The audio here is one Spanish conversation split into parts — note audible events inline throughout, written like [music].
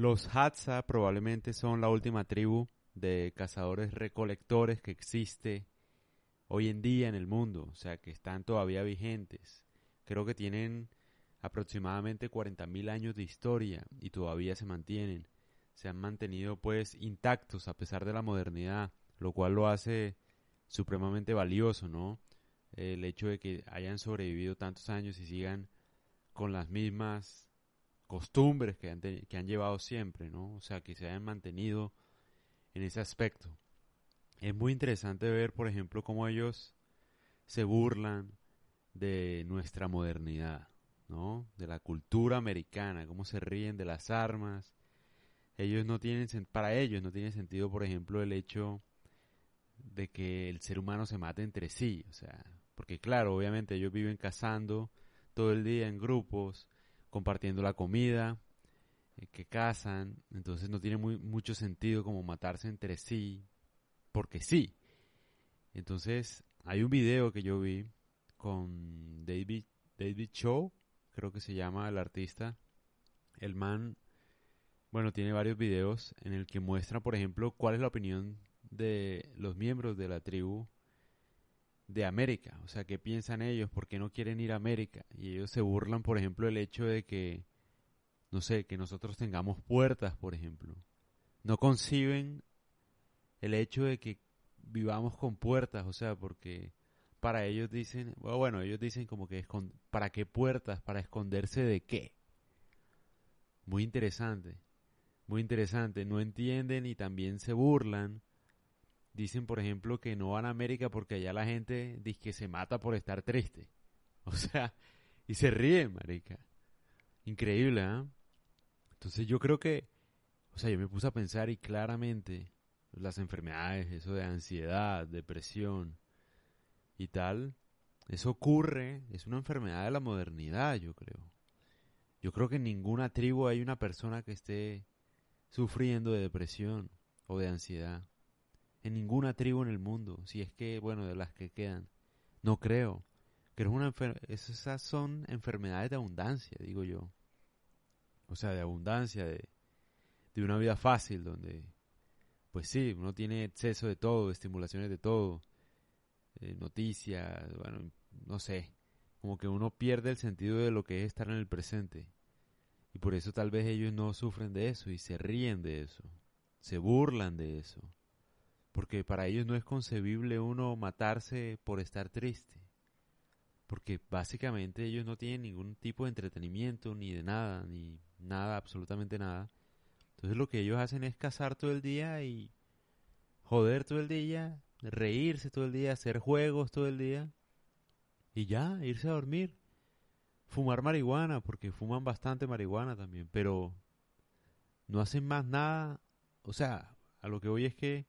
Los Hadza probablemente son la última tribu de cazadores recolectores que existe hoy en día en el mundo, o sea, que están todavía vigentes. Creo que tienen aproximadamente 40.000 años de historia y todavía se mantienen. Se han mantenido pues intactos a pesar de la modernidad, lo cual lo hace supremamente valioso, ¿no? El hecho de que hayan sobrevivido tantos años y sigan con las mismas costumbres que han, que han llevado siempre, ¿no? O sea, que se hayan mantenido en ese aspecto. Es muy interesante ver, por ejemplo, cómo ellos se burlan de nuestra modernidad, ¿no? De la cultura americana, cómo se ríen de las armas. Ellos no tienen, para ellos no tiene sentido, por ejemplo, el hecho de que el ser humano se mate entre sí, o sea, porque claro, obviamente ellos viven cazando todo el día en grupos, compartiendo la comida, eh, que cazan, entonces no tiene muy, mucho sentido como matarse entre sí, porque sí. Entonces, hay un video que yo vi con David, David Cho, creo que se llama el artista. El man, bueno, tiene varios videos en el que muestra, por ejemplo, cuál es la opinión de los miembros de la tribu de América, o sea, qué piensan ellos, por qué no quieren ir a América. Y ellos se burlan, por ejemplo, el hecho de que, no sé, que nosotros tengamos puertas, por ejemplo. No conciben el hecho de que vivamos con puertas, o sea, porque para ellos dicen, bueno, ellos dicen como que ¿para qué puertas? ¿Para esconderse de qué? Muy interesante, muy interesante. No entienden y también se burlan dicen, por ejemplo, que no van a América porque allá la gente dice que se mata por estar triste. [laughs] O sea, y se ríen, marica. Increíble, ¿ah? Entonces yo creo que, o sea, yo me puse a pensar y claramente las enfermedades, eso de ansiedad, depresión y tal, eso ocurre, es una enfermedad de la modernidad, yo creo. Yo creo que en ninguna tribu hay una persona que esté sufriendo de depresión o de ansiedad en ninguna tribu en el mundo, si es que, bueno, de las que quedan. No creo. Es una esas son enfermedades de abundancia, digo yo. O sea, de abundancia, de, de una vida fácil, donde, pues sí, uno tiene exceso de todo, estimulaciones de todo, noticias, bueno, no sé, como que uno pierde el sentido de lo que es estar en el presente. Y por eso tal vez ellos no sufren de eso y se ríen de eso, se burlan de eso porque para ellos no es concebible uno matarse por estar triste, porque básicamente ellos no tienen ningún tipo de entretenimiento ni de nada, ni nada, absolutamente nada. Entonces lo que ellos hacen es cazar todo el día y joder todo el día, reírse todo el día, hacer juegos todo el día y ya, irse a dormir. Fumar marihuana, porque fuman bastante marihuana también, pero no hacen más nada. O sea, a lo que voy es que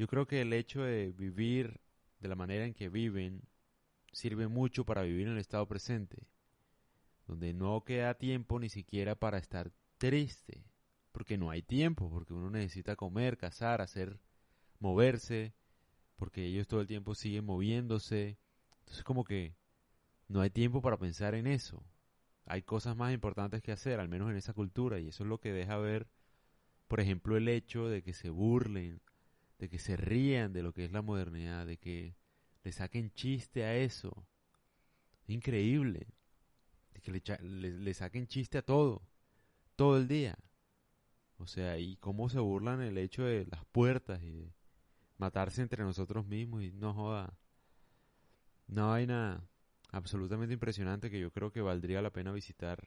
yo creo que el hecho de vivir de la manera en que viven sirve mucho para vivir en el estado presente, donde no queda tiempo ni siquiera para estar triste, porque no hay tiempo, porque uno necesita comer, cazar, hacer, moverse, porque ellos todo el tiempo siguen moviéndose, entonces como que no hay tiempo para pensar en eso. Hay cosas más importantes que hacer, al menos en esa cultura, y eso es lo que deja ver, por ejemplo, el hecho de que se burlen de que se rían de lo que es la modernidad, de que le saquen chiste a eso. Increíble. De que le, saquen chiste a todo, todo el día. O sea, y cómo se burlan el hecho de las puertas y de matarse entre nosotros mismos y no joda. No hay nada absolutamente impresionante que yo creo que valdría la pena visitar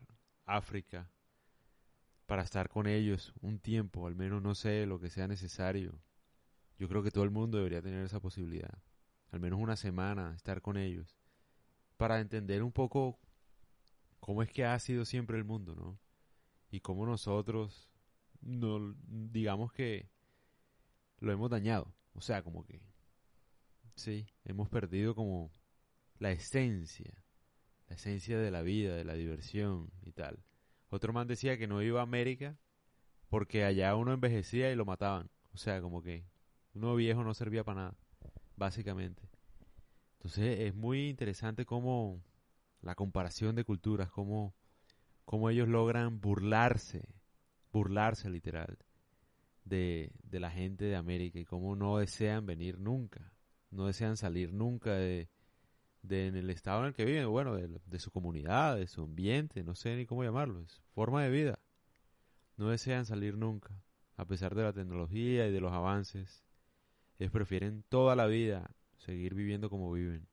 África para estar con ellos un tiempo, al menos no sé, lo que sea necesario. Yo creo que todo el mundo debería tener esa posibilidad. Al menos una semana, estar con ellos. Para entender un poco cómo es que ha sido siempre el mundo, ¿no? Y cómo nosotros, no, digamos que lo hemos dañado. O sea, como que, sí, hemos perdido como la esencia, la esencia de la vida, de la diversión y tal. Otro man decía que no iba a América porque allá uno envejecía y lo mataban. O sea, como que uno viejo no servía para nada, básicamente. Entonces es muy interesante cómo la comparación de culturas, cómo, cómo ellos logran burlarse burlarse literal de, de la gente de América y cómo no desean venir nunca, no desean salir nunca de, de en el estado en el que viven, bueno, de, de, su comunidad, de su ambiente, no sé ni cómo llamarlo, es forma de vida. No desean salir nunca, a pesar de la tecnología y de los avances. Ellos prefieren toda la vida seguir viviendo como viven.